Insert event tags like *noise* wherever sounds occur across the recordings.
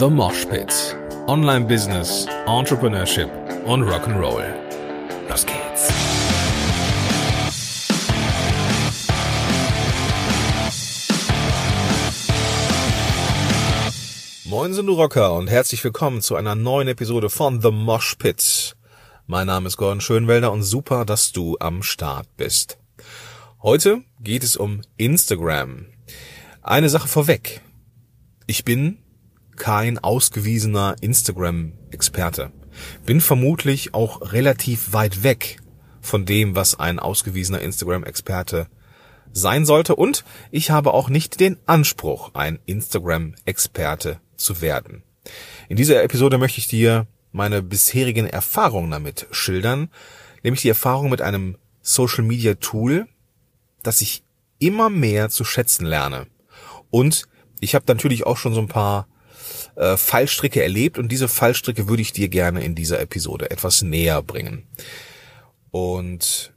The Mosh Pit. Online Business, Entrepreneurship und Rock'n'Roll. Los geht's. Moin sind du Rocker und herzlich willkommen zu einer neuen Episode von The Mosh Pit. Mein Name ist Gordon Schönwelder und super, dass du am Start bist. Heute geht es um Instagram. Eine Sache vorweg. Ich bin kein ausgewiesener Instagram-Experte. Bin vermutlich auch relativ weit weg von dem, was ein ausgewiesener Instagram-Experte sein sollte. Und ich habe auch nicht den Anspruch, ein Instagram-Experte zu werden. In dieser Episode möchte ich dir meine bisherigen Erfahrungen damit schildern, nämlich die Erfahrung mit einem Social Media Tool, das ich immer mehr zu schätzen lerne. Und ich habe natürlich auch schon so ein paar äh, Fallstricke erlebt und diese Fallstricke würde ich dir gerne in dieser Episode etwas näher bringen. Und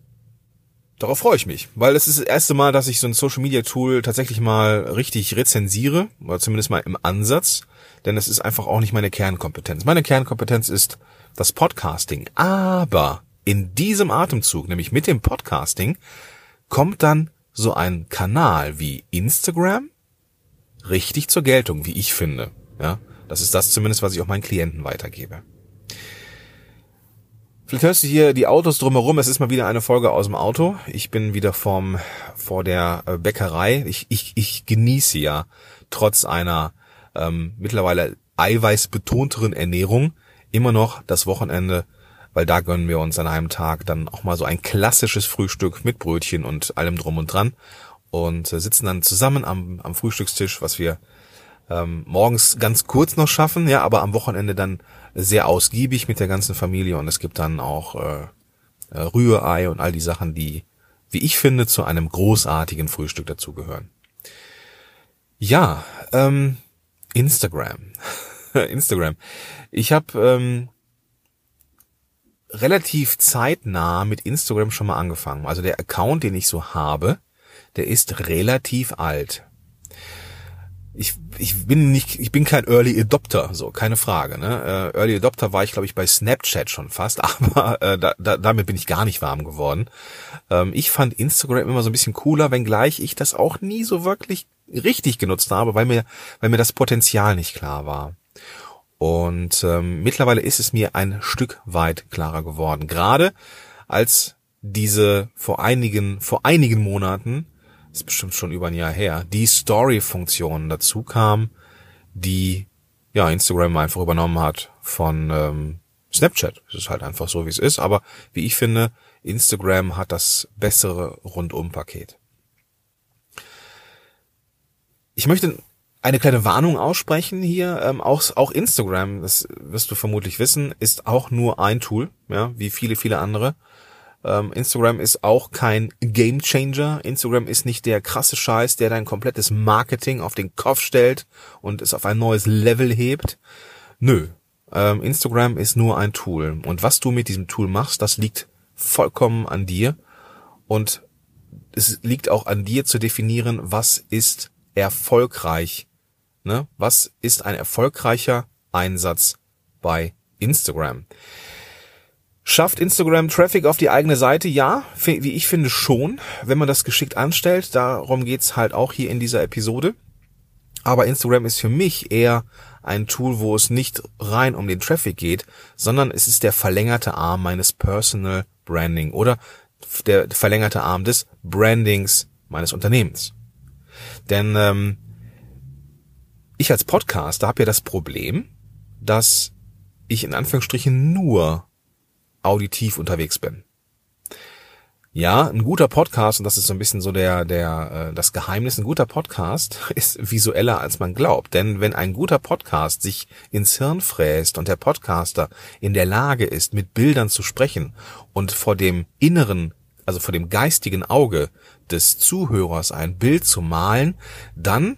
darauf freue ich mich, weil es ist das erste Mal, dass ich so ein Social Media Tool tatsächlich mal richtig rezensiere, oder zumindest mal im Ansatz, denn es ist einfach auch nicht meine Kernkompetenz. Meine Kernkompetenz ist das Podcasting, aber in diesem Atemzug, nämlich mit dem Podcasting, kommt dann so ein Kanal wie Instagram richtig zur Geltung, wie ich finde. Ja, das ist das zumindest, was ich auch meinen Klienten weitergebe. Vielleicht hörst du hier die Autos drumherum. Es ist mal wieder eine Folge aus dem Auto. Ich bin wieder vom, vor der äh, Bäckerei. Ich, ich, ich genieße ja trotz einer ähm, mittlerweile eiweißbetonteren Ernährung immer noch das Wochenende, weil da gönnen wir uns an einem Tag dann auch mal so ein klassisches Frühstück mit Brötchen und allem drum und dran und äh, sitzen dann zusammen am, am Frühstückstisch, was wir ähm, morgens ganz kurz noch schaffen, ja, aber am Wochenende dann sehr ausgiebig mit der ganzen Familie und es gibt dann auch äh, äh, Rührei und all die Sachen, die, wie ich finde, zu einem großartigen Frühstück dazugehören. Ja, ähm, Instagram. *laughs* Instagram. Ich habe ähm, relativ zeitnah mit Instagram schon mal angefangen. Also der Account, den ich so habe, der ist relativ alt ich, ich bin nicht, ich bin kein Early Adopter, so, keine Frage. Ne? Äh, Early Adopter war ich, glaube ich, bei Snapchat schon fast, *laughs* aber äh, da, da, damit bin ich gar nicht warm geworden. Ähm, ich fand Instagram immer so ein bisschen cooler, wenngleich ich das auch nie so wirklich richtig genutzt habe, weil mir, weil mir das Potenzial nicht klar war. Und ähm, mittlerweile ist es mir ein Stück weit klarer geworden. Gerade als diese vor einigen, vor einigen Monaten ist bestimmt schon über ein Jahr her, die Story-Funktion dazu kam, die ja Instagram einfach übernommen hat von ähm, Snapchat. Es ist halt einfach so, wie es ist. Aber wie ich finde, Instagram hat das bessere Rundum-Paket. Ich möchte eine kleine Warnung aussprechen hier. Ähm, auch, auch Instagram, das wirst du vermutlich wissen, ist auch nur ein Tool, ja, wie viele, viele andere. Ähm, Instagram ist auch kein Game Changer. Instagram ist nicht der krasse Scheiß, der dein komplettes Marketing auf den Kopf stellt und es auf ein neues Level hebt. Nö. Ähm, Instagram ist nur ein Tool. Und was du mit diesem Tool machst, das liegt vollkommen an dir. Und es liegt auch an dir zu definieren, was ist erfolgreich. Ne? Was ist ein erfolgreicher Einsatz bei Instagram? Schafft Instagram Traffic auf die eigene Seite? Ja, wie ich finde schon, wenn man das geschickt anstellt. Darum geht's halt auch hier in dieser Episode. Aber Instagram ist für mich eher ein Tool, wo es nicht rein um den Traffic geht, sondern es ist der verlängerte Arm meines Personal Branding oder der verlängerte Arm des Brandings meines Unternehmens. Denn ähm, ich als Podcaster habe ja das Problem, dass ich in Anführungsstrichen nur auditiv unterwegs bin. Ja, ein guter Podcast, und das ist so ein bisschen so der, der, äh, das Geheimnis, ein guter Podcast *laughs* ist visueller als man glaubt. Denn wenn ein guter Podcast sich ins Hirn fräst und der Podcaster in der Lage ist, mit Bildern zu sprechen und vor dem inneren, also vor dem geistigen Auge des Zuhörers ein Bild zu malen, dann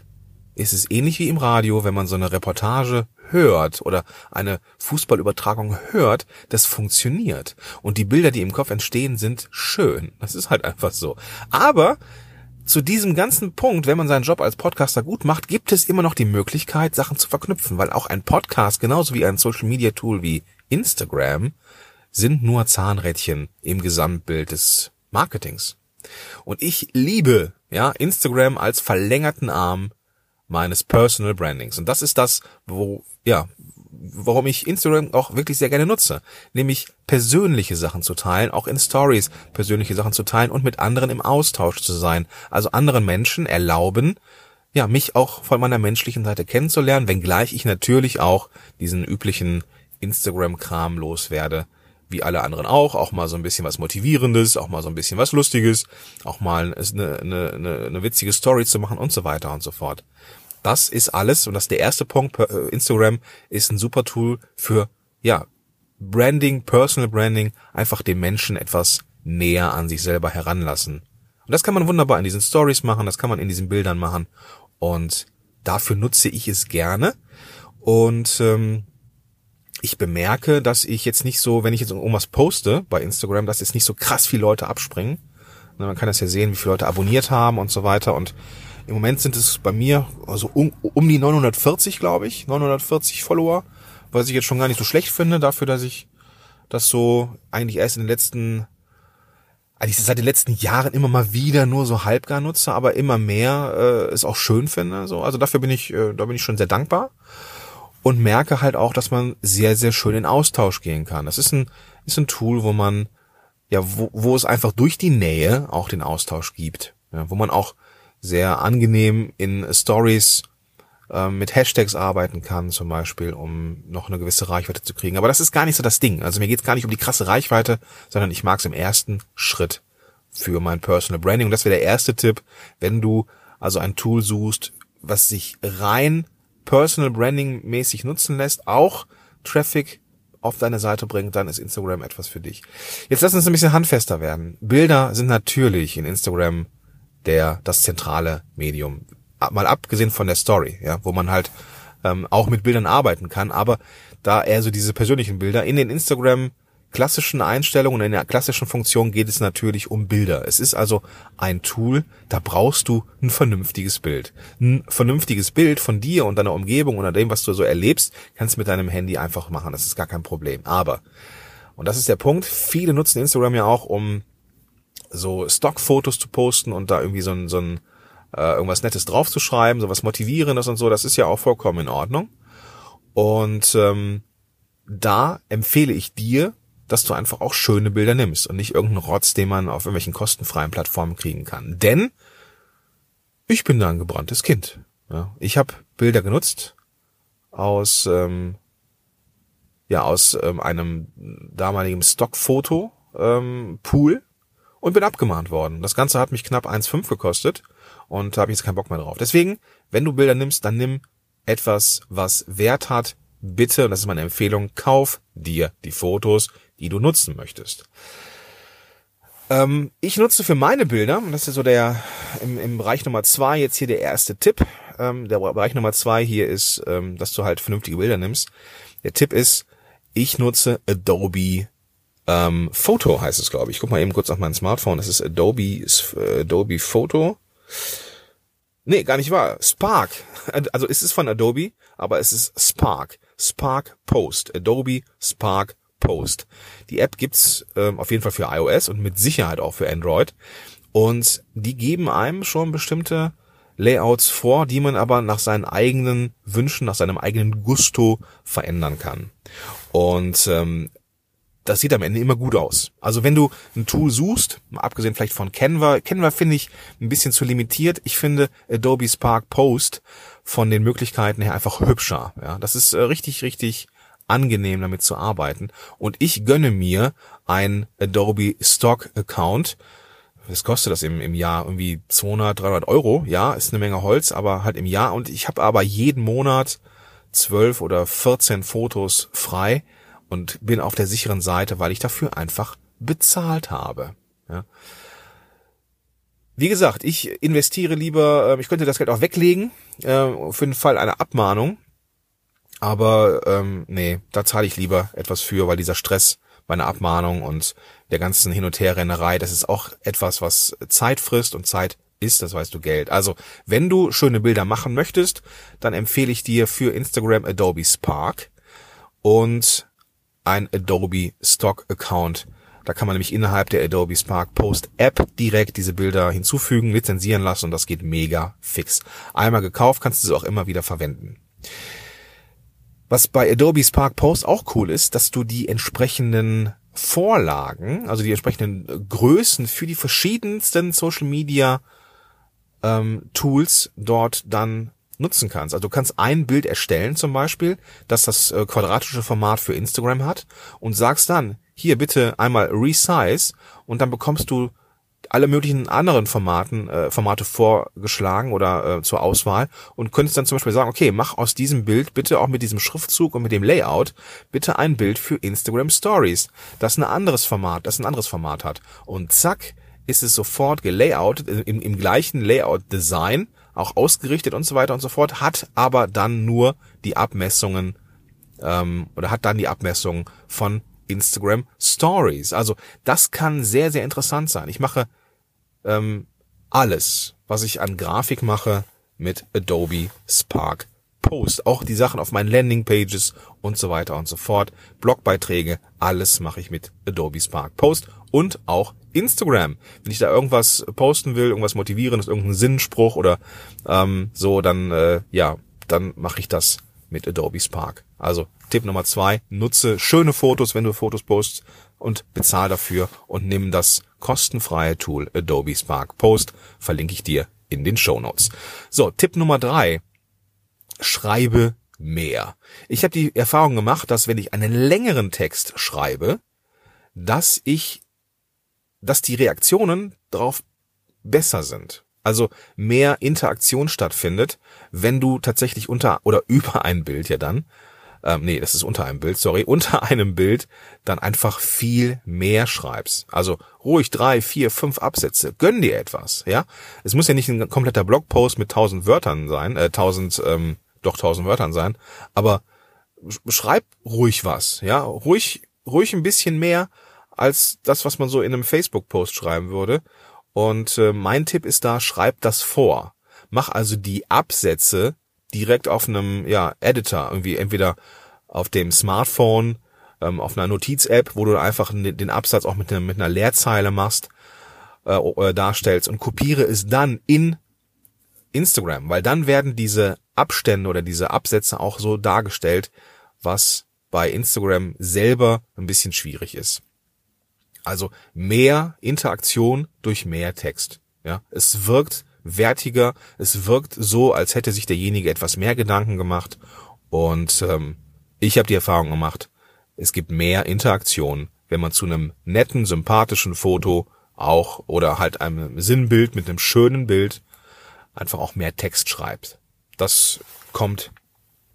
ist es ähnlich wie im Radio, wenn man so eine Reportage hört oder eine Fußballübertragung hört, das funktioniert. Und die Bilder, die im Kopf entstehen, sind schön. Das ist halt einfach so. Aber zu diesem ganzen Punkt, wenn man seinen Job als Podcaster gut macht, gibt es immer noch die Möglichkeit, Sachen zu verknüpfen, weil auch ein Podcast, genauso wie ein Social Media Tool wie Instagram, sind nur Zahnrädchen im Gesamtbild des Marketings. Und ich liebe, ja, Instagram als verlängerten Arm meines Personal Brandings. Und das ist das, wo, ja, warum ich Instagram auch wirklich sehr gerne nutze. Nämlich persönliche Sachen zu teilen, auch in Stories persönliche Sachen zu teilen und mit anderen im Austausch zu sein. Also anderen Menschen erlauben, ja, mich auch von meiner menschlichen Seite kennenzulernen, wenngleich ich natürlich auch diesen üblichen Instagram-Kram loswerde, wie alle anderen auch, auch mal so ein bisschen was Motivierendes, auch mal so ein bisschen was Lustiges, auch mal eine, eine, eine, eine witzige Story zu machen und so weiter und so fort. Das ist alles und das ist der erste Punkt. Äh, Instagram ist ein super Tool für, ja, Branding, Personal Branding, einfach den Menschen etwas näher an sich selber heranlassen. Und das kann man wunderbar in diesen Stories machen, das kann man in diesen Bildern machen und dafür nutze ich es gerne. Und ähm, ich bemerke, dass ich jetzt nicht so, wenn ich jetzt irgendwas poste bei Instagram, dass jetzt nicht so krass viele Leute abspringen. Man kann das ja sehen, wie viele Leute abonniert haben und so weiter. Und im Moment sind es bei mir also um, um die 940, glaube ich, 940 Follower, was ich jetzt schon gar nicht so schlecht finde, dafür, dass ich das so eigentlich erst in den letzten, eigentlich seit den letzten Jahren immer mal wieder nur so halbgar nutze, aber immer mehr äh, es auch schön finde. So, also dafür bin ich, äh, da bin ich schon sehr dankbar und merke halt auch, dass man sehr, sehr schön in Austausch gehen kann. Das ist ein, ist ein Tool, wo man ja, wo, wo es einfach durch die Nähe auch den Austausch gibt, ja, wo man auch sehr angenehm in Stories äh, mit Hashtags arbeiten kann, zum Beispiel, um noch eine gewisse Reichweite zu kriegen. Aber das ist gar nicht so das Ding. Also mir geht es gar nicht um die krasse Reichweite, sondern ich mag es im ersten Schritt für mein Personal Branding. Und das wäre der erste Tipp, wenn du also ein Tool suchst, was sich rein Personal Branding mäßig nutzen lässt, auch Traffic auf deine Seite bringt, dann ist Instagram etwas für dich. Jetzt lass uns ein bisschen handfester werden. Bilder sind natürlich in Instagram der das zentrale Medium. Mal abgesehen von der Story, ja, wo man halt ähm, auch mit Bildern arbeiten kann, aber da eher so diese persönlichen Bilder in den Instagram klassischen Einstellungen, in der klassischen Funktion geht es natürlich um Bilder. Es ist also ein Tool, da brauchst du ein vernünftiges Bild. Ein vernünftiges Bild von dir und deiner Umgebung oder dem, was du so erlebst, kannst du mit deinem Handy einfach machen. Das ist gar kein Problem. Aber, und das ist der Punkt, viele nutzen Instagram ja auch, um so Stockfotos zu posten und da irgendwie so ein, so ein äh, irgendwas Nettes draufzuschreiben, so was Motivierendes und so, das ist ja auch vollkommen in Ordnung. Und ähm, da empfehle ich dir, dass du einfach auch schöne Bilder nimmst und nicht irgendeinen Rotz, den man auf irgendwelchen kostenfreien Plattformen kriegen kann. Denn ich bin da ein gebranntes Kind. Ja, ich habe Bilder genutzt aus ähm, ja aus ähm, einem damaligen Stockfoto ähm, Pool und bin abgemahnt worden. Das Ganze hat mich knapp 1,5 gekostet und habe jetzt keinen Bock mehr drauf. Deswegen, wenn du Bilder nimmst, dann nimm etwas, was Wert hat. Bitte, und das ist meine Empfehlung, kauf dir die Fotos, die du nutzen möchtest. Ähm, ich nutze für meine Bilder, und das ist so der im, im Bereich Nummer zwei jetzt hier der erste Tipp. Ähm, der Bereich Nummer zwei hier ist, ähm, dass du halt vernünftige Bilder nimmst. Der Tipp ist, ich nutze Adobe ähm, Photo heißt es, glaube ich. guck mal eben kurz auf mein Smartphone. Das ist Adobe, äh, Adobe Photo. Nee, gar nicht wahr. Spark. *laughs* Also es ist von Adobe, aber es ist Spark. Spark Post. Adobe Spark Post. Die App gibt's ähm, auf jeden Fall für iOS und mit Sicherheit auch für Android. Und die geben einem schon bestimmte Layouts vor, die man aber nach seinen eigenen Wünschen, nach seinem eigenen Gusto verändern kann. Und ähm, das sieht am Ende immer gut aus. Also wenn du ein Tool suchst, abgesehen vielleicht von Canva, Canva finde ich ein bisschen zu limitiert. Ich finde Adobe Spark Post von den Möglichkeiten her einfach hübscher. Ja, das ist äh, richtig, richtig angenehm damit zu arbeiten. Und ich gönne mir ein Adobe Stock Account. Was kostet das im, im Jahr? Irgendwie 200, 300 Euro. Ja, ist eine Menge Holz, aber halt im Jahr. Und ich habe aber jeden Monat zwölf oder 14 Fotos frei und bin auf der sicheren Seite, weil ich dafür einfach bezahlt habe. Ja. Wie gesagt, ich investiere lieber, ähm, ich könnte das Geld auch weglegen äh, für den Fall einer Abmahnung, aber ähm, nee, da zahle ich lieber etwas für, weil dieser Stress bei einer Abmahnung und der ganzen Hin- und Herrennerei, das ist auch etwas, was Zeit frisst und Zeit ist, das weißt du, Geld. Also, wenn du schöne Bilder machen möchtest, dann empfehle ich dir für Instagram Adobe Spark und ein Adobe Stock Account. Da kann man nämlich innerhalb der Adobe Spark Post App direkt diese Bilder hinzufügen, lizenzieren lassen und das geht mega fix. Einmal gekauft, kannst du sie auch immer wieder verwenden. Was bei Adobe Spark Post auch cool ist, dass du die entsprechenden Vorlagen, also die entsprechenden Größen für die verschiedensten Social Media ähm, Tools dort dann nutzen kannst. Also du kannst ein Bild erstellen zum Beispiel, das das äh, quadratische Format für Instagram hat und sagst dann, hier bitte einmal resize und dann bekommst du alle möglichen anderen Formaten, äh, Formate vorgeschlagen oder äh, zur Auswahl und könntest dann zum Beispiel sagen, okay, mach aus diesem Bild bitte auch mit diesem Schriftzug und mit dem Layout bitte ein Bild für Instagram Stories, das ein anderes Format, das ein anderes Format hat. Und zack, ist es sofort gelayoutet, im, im gleichen Layout-Design, auch ausgerichtet und so weiter und so fort, hat aber dann nur die Abmessungen ähm, oder hat dann die Abmessungen von Instagram Stories. Also das kann sehr, sehr interessant sein. Ich mache ähm, alles, was ich an Grafik mache, mit Adobe Spark Post. Auch die Sachen auf meinen Landingpages und so weiter und so fort. Blogbeiträge, alles mache ich mit Adobe Spark Post und auch Instagram. Wenn ich da irgendwas posten will, irgendwas motivierendes, irgendeinen Sinnspruch oder ähm, so, dann äh, ja, dann mache ich das mit Adobe Spark. Also Tipp Nummer zwei, nutze schöne Fotos, wenn du Fotos postst und bezahl dafür und nimm das kostenfreie Tool Adobe Spark Post. Verlinke ich dir in den Show Notes. So, Tipp Nummer drei, schreibe mehr. Ich habe die Erfahrung gemacht, dass wenn ich einen längeren Text schreibe, dass ich, dass die Reaktionen darauf besser sind. Also mehr Interaktion stattfindet, wenn du tatsächlich unter oder *laughs* über ein Bild ja dann, ähm, nee, das ist unter einem Bild, sorry, *laughs* unter einem Bild dann einfach viel mehr schreibst. Also ruhig drei, vier, fünf Absätze, gönn dir etwas, ja. Es muss ja nicht ein kompletter Blogpost mit tausend Wörtern sein, äh, tausend ähm, doch tausend Wörtern sein, aber schreib ruhig was, ja, ruhig, ruhig ein bisschen mehr als das, was man so in einem Facebook-Post schreiben würde. Und äh, mein Tipp ist da, schreib das vor. Mach also die Absätze direkt auf einem ja, Editor, irgendwie entweder auf dem Smartphone, ähm, auf einer Notiz-App, wo du einfach den Absatz auch mit, einer, mit einer Leerzeile machst, äh, äh, darstellst und kopiere es dann in Instagram, weil dann werden diese Abstände oder diese Absätze auch so dargestellt, was bei Instagram selber ein bisschen schwierig ist. Also mehr Interaktion durch mehr Text. Ja, es wirkt wertiger, es wirkt so, als hätte sich derjenige etwas mehr Gedanken gemacht. Und ähm, ich habe die Erfahrung gemacht, es gibt mehr Interaktion, wenn man zu einem netten, sympathischen Foto auch oder halt einem Sinnbild mit einem schönen Bild einfach auch mehr Text schreibt. Das kommt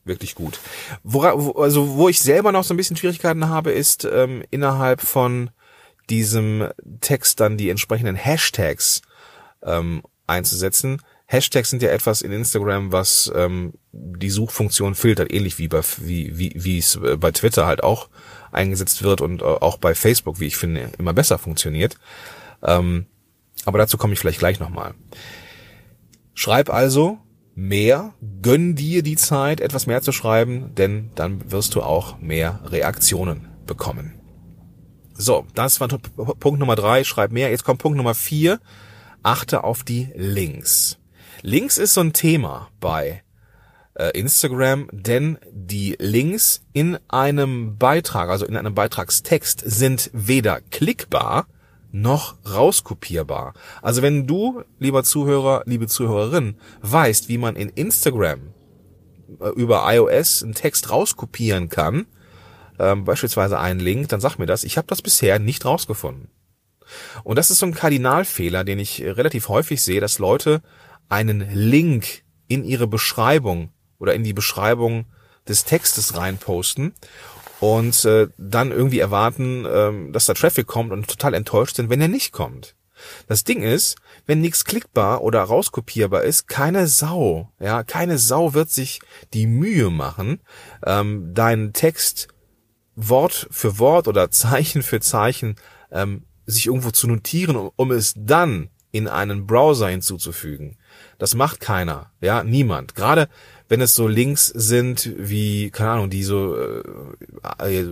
wirklich gut. Wora, wo, also wo ich selber noch so ein bisschen Schwierigkeiten habe, ist ähm, innerhalb von diesem Text dann die entsprechenden Hashtags ähm, einzusetzen. Hashtags sind ja etwas in Instagram, was ähm, die Suchfunktion filtert, ähnlich wie bei wie wie es äh, bei Twitter halt auch eingesetzt wird und äh, auch bei Facebook, wie ich finde, immer besser funktioniert. Ähm, aber dazu komme ich vielleicht gleich nochmal. Schreib also mehr, gönn dir die Zeit, etwas mehr zu schreiben, denn dann wirst du auch mehr Reaktionen bekommen. So, das war Punkt Nummer drei, schreib mehr. Jetzt kommt Punkt Nummer vier, achte auf die Links. Links ist so ein Thema bei äh, Instagram, denn die Links in einem Beitrag, also in einem Beitragstext, sind weder klickbar, noch rauskopierbar. Also wenn du, lieber Zuhörer, liebe Zuhörerin, weißt, wie man in Instagram äh, über iOS einen Text rauskopieren kann, ähm, beispielsweise einen Link, dann sag mir das. Ich habe das bisher nicht rausgefunden. Und das ist so ein Kardinalfehler, den ich relativ häufig sehe, dass Leute einen Link in ihre Beschreibung oder in die Beschreibung des Textes reinposten und äh, dann irgendwie erwarten, ähm, dass da Traffic kommt und total enttäuscht sind, wenn er nicht kommt. Das Ding ist, wenn nichts klickbar oder rauskopierbar ist, keine Sau, ja, keine Sau wird sich die Mühe machen, ähm, deinen Text Wort für Wort oder *laughs* Zeichen für Zeichen ähm, sich irgendwo zu notieren, um, um es dann in einen Browser hinzuzufügen. Das macht keiner, ja, niemand. Gerade wenn es so Links sind wie, keine Ahnung, die so äh, äh,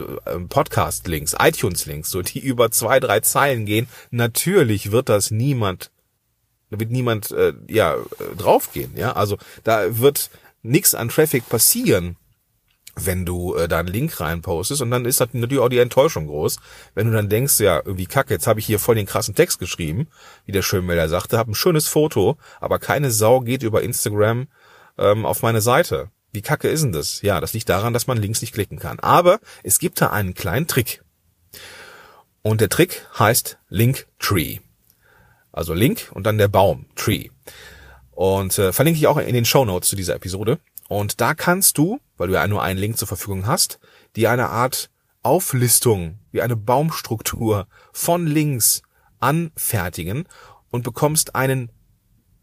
Podcast-Links, iTunes-Links, so die *laughs* über zwei, drei Zeilen gehen, natürlich wird das niemand, wird niemand äh, ja draufgehen, ja. Also da wird nichts an Traffic passieren wenn du äh, da einen Link reinpostest und dann ist halt natürlich auch die Enttäuschung groß, wenn du dann denkst, ja, irgendwie kacke, jetzt habe ich hier voll den krassen Text geschrieben, wie der Schönmelder sagte, habe ein schönes Foto, aber keine Sau geht über Instagram ähm, auf meine Seite. Wie kacke ist denn das? Ja, das liegt daran, dass man Links nicht klicken kann. Aber es gibt da einen kleinen Trick. Und der Trick heißt Link Tree. Also Link und dann der Baum, Tree. Und äh, verlinke ich auch in den Show Notes zu dieser Episode. Und da kannst du, weil du ja nur einen Link zur Verfügung hast, dir eine Art Auflistung, wie eine Baumstruktur von Links anfertigen und bekommst einen,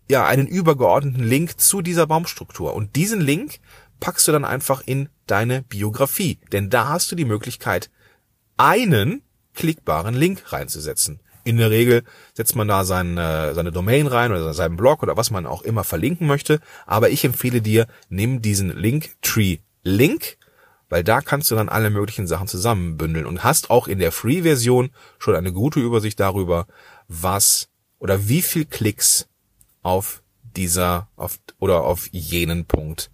ja, einen übergeordneten Link zu dieser Baumstruktur. Und diesen Link packst du dann einfach in deine Biografie. Denn da hast du die Möglichkeit, einen klickbaren Link reinzusetzen. In der Regel setzt man da seine, seine Domain rein oder seinen Blog oder was man auch immer verlinken möchte. Aber ich empfehle dir, nimm diesen Linktree Link, weil da kannst du dann alle möglichen Sachen zusammenbündeln und hast auch in der Free-Version schon eine gute Übersicht darüber, was oder wie viel Klicks auf dieser auf, oder auf jenen Punkt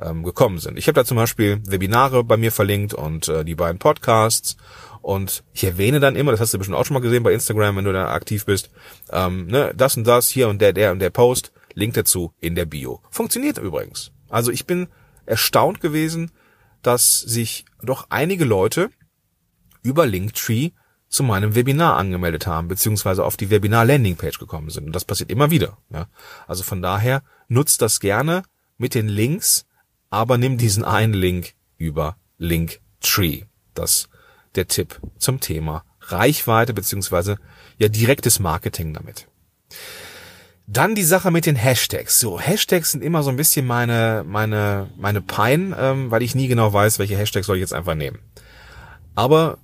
ähm, gekommen sind. Ich habe da zum Beispiel Webinare bei mir verlinkt und äh, die beiden Podcasts und ich erwähne dann immer, das hast du bestimmt auch schon mal gesehen bei Instagram, wenn du da aktiv bist, ähm, ne, das und das, hier und der, der und der Post, Link dazu in der Bio. Funktioniert übrigens. Also ich bin erstaunt gewesen, dass sich doch einige Leute über Linktree zu meinem Webinar angemeldet haben, beziehungsweise auf die Webinar-Landingpage gekommen sind. Und das passiert immer wieder. Ja. Also von daher nutzt das gerne mit den Links, aber nimm diesen einen Link über Linktree. Das der Tipp zum Thema Reichweite beziehungsweise ja direktes Marketing damit. Dann die Sache mit den Hashtags. So, Hashtags sind immer so ein bisschen meine, meine, meine Pein, ähm, weil ich nie genau weiß, welche Hashtags soll ich jetzt einfach nehmen. Aber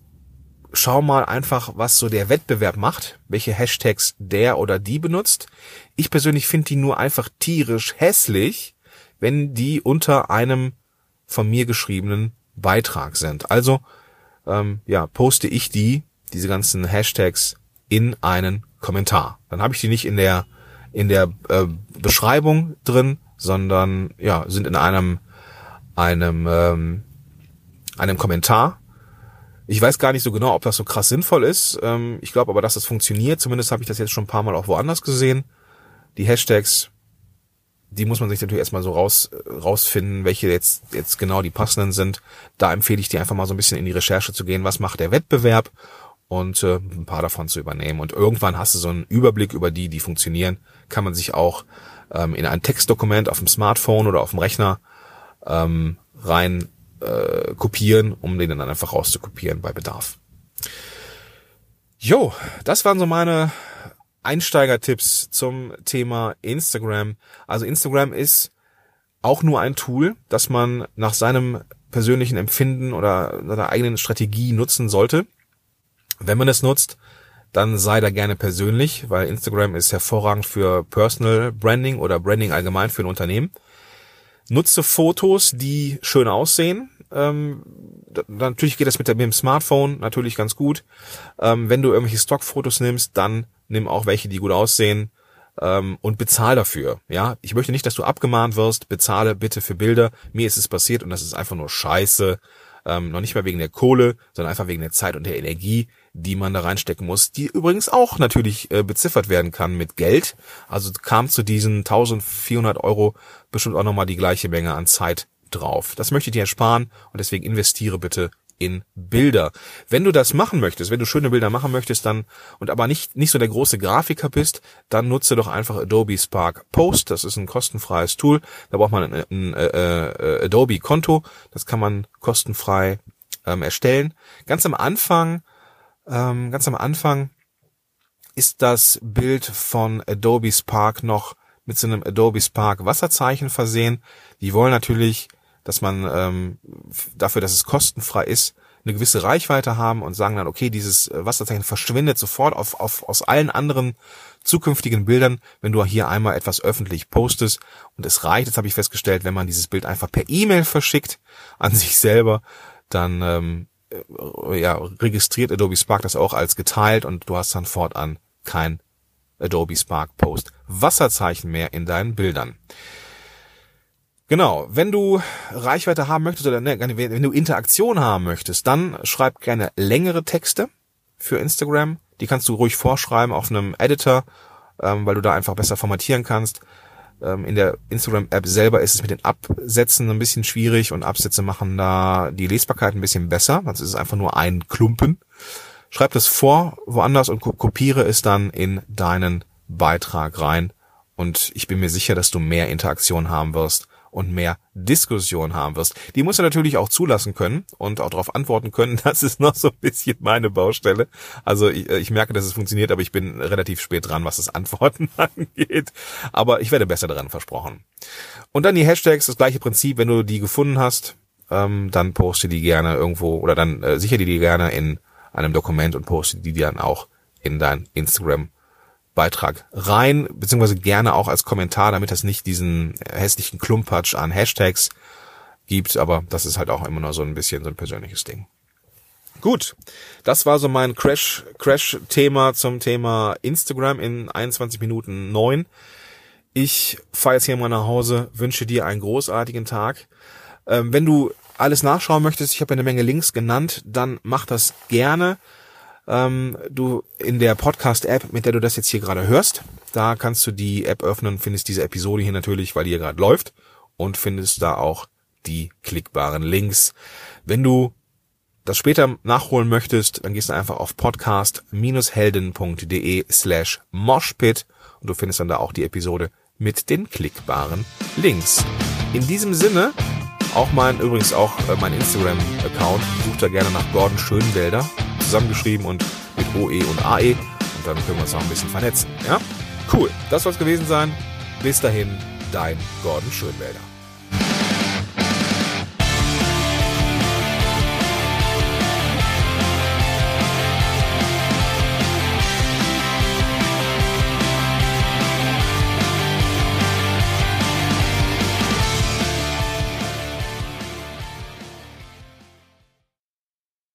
schau mal einfach, was so der Wettbewerb macht, welche Hashtags der oder die benutzt. Ich persönlich finde die nur einfach tierisch hässlich, wenn die unter einem von mir geschriebenen Beitrag sind. Also ähm, ja, poste ich die, diese ganzen Hashtags, in einen Kommentar. Dann habe ich die nicht in der in der äh, Beschreibung drin, sondern ja sind in einem einem ähm, einem Kommentar. Ich weiß gar nicht so genau, ob das so krass sinnvoll ist. Ähm, ich glaube aber, dass das funktioniert. Zumindest habe ich das jetzt schon ein paar Mal auch woanders gesehen. Die Hashtags die muss man sich natürlich erstmal so raus, rausfinden, welche jetzt, jetzt genau die passenden sind. Da empfehle ich dir einfach mal so ein bisschen in die Recherche zu gehen, was macht der Wettbewerb und äh, ein paar davon zu übernehmen. Und irgendwann hast du so einen Überblick über die, die funktionieren. Kann man sich auch ähm, in ein Textdokument auf dem Smartphone oder auf dem Rechner ähm, rein äh, kopieren, um den dann einfach rauszukopieren bei Bedarf. Jo, das waren so meine Einsteigertipps zum Thema Instagram. Also Instagram ist auch nur ein Tool, das man nach seinem persönlichen Empfinden oder seiner eigenen Strategie nutzen sollte. Wenn man es nutzt, dann sei da gerne persönlich, weil Instagram ist hervorragend für Personal Branding oder Branding allgemein für ein Unternehmen. Nutze Fotos, die schön aussehen. Ähm, natürlich geht das mit, dem Smartphone natürlich ganz gut. Ähm, wenn du irgendwelche Stockfotos nimmst, dann nimm auch welche, die gut aussehen ähm, und bezahl dafür. Ja, ich möchte nicht, dass du abgemahnt wirst. Bezahle bitte für Bilder. Mir ist es passiert und das ist einfach nur Scheiße. Ähm, noch nicht mal wegen der Kohle, sondern einfach wegen der Zeit und der Energie, die man da reinstecken muss, die übrigens auch natürlich äh, beziffert werden kann mit Geld. Also kam zu diesen 1400 Euro bestimmt auch nochmal die gleiche Menge an Zeit drauf. Das möchte ich dir ersparen und deswegen investiere bitte in Bilder. Wenn du das machen möchtest, wenn du schöne Bilder machen möchtest, dann und aber nicht nicht so der große Grafiker bist, dann nutze doch einfach Adobe Spark Post. Das ist ein kostenfreies Tool. Da braucht man ein, ein, äh, äh, Adobe Konto. Das kann man kostenfrei ähm, erstellen. Ganz am Anfang, ähm, ganz am Anfang ist das Bild von Adobe Spark noch mit so einem Adobe Spark Wasserzeichen versehen. Die wollen natürlich dass man ähm, dafür, dass es kostenfrei ist, eine gewisse Reichweite haben und sagen dann, okay, dieses äh, Wasserzeichen verschwindet sofort auf, auf, aus allen anderen zukünftigen Bildern, wenn du hier einmal etwas öffentlich postest. Und es reicht, jetzt habe ich festgestellt, wenn man dieses Bild einfach per E-Mail verschickt an *laughs* sich selber, dann ähm, äh, ja, registriert Adobe Spark das auch als geteilt und du hast dann fortan kein Adobe Spark Post Wasserzeichen mehr in deinen Bildern. Genau, wenn du Reichweite haben möchtest oder ne, wenn du Interaktion haben möchtest, dann schreib gerne längere Texte für Instagram. Die kannst du ruhig vorschreiben auf einem Editor, ähm, weil du da einfach besser formatieren kannst. Ähm, in der Instagram-App selber ist es mit den Absätzen ein bisschen schwierig und Absätze machen da die Lesbarkeit ein bisschen besser. Sonst ist es einfach nur ein Klumpen. Schreib das vor woanders und kopiere es dann in deinen Beitrag rein. Und ich bin mir sicher, dass du mehr Interaktion haben wirst und mehr Diskussion haben wirst. Die muss er natürlich auch zulassen können und auch darauf antworten können. *laughs* Das ist noch so ein bisschen meine Baustelle. Also ich, äh, ich merke, dass es funktioniert, aber ich bin relativ spät dran, was das *laughs* Antworten angeht. Aber ich werde besser daran versprochen. Und dann die Hashtags, das gleiche Prinzip. Wenn du die gefunden hast, ähm, dann poste die gerne irgendwo oder dann äh, sicher die gerne in einem Dokument und poste die dann auch in dein Instagram Beitrag rein, beziehungsweise gerne auch als Kommentar, damit das nicht diesen hässlichen Klumpatsch an Hashtags gibt, aber das ist halt auch immer noch so ein bisschen so ein persönliches Ding. Gut, das war so mein Crash Crash Thema zum Thema Instagram in 21 Minuten 9. Ich fahre jetzt hier mal nach Hause, wünsche dir einen großartigen Tag. Ähm, wenn du alles nachschauen möchtest, ich habe eine Menge Links genannt, dann mach das gerne ähm, du in der Podcast-App, mit der du das jetzt hier gerade hörst, da kannst du die App öffnen, findest diese Episode hier natürlich, weil die hier gerade läuft und findest da auch die klickbaren Links. Wenn du das später nachholen möchtest, dann gehst du einfach auf podcast-helden.de slash moshpit und du findest dann da auch die Episode mit den klickbaren Links. In diesem Sinne, auch mein, übrigens auch äh, mein Instagram-Account, such da gerne nach Gordon Schönwälder zusammengeschrieben und mit OE und AE. Und dann können wir uns auch ein bisschen vernetzen. Ja? Cool. Das soll es gewesen sein. Bis dahin, dein Gordon Schönwälder.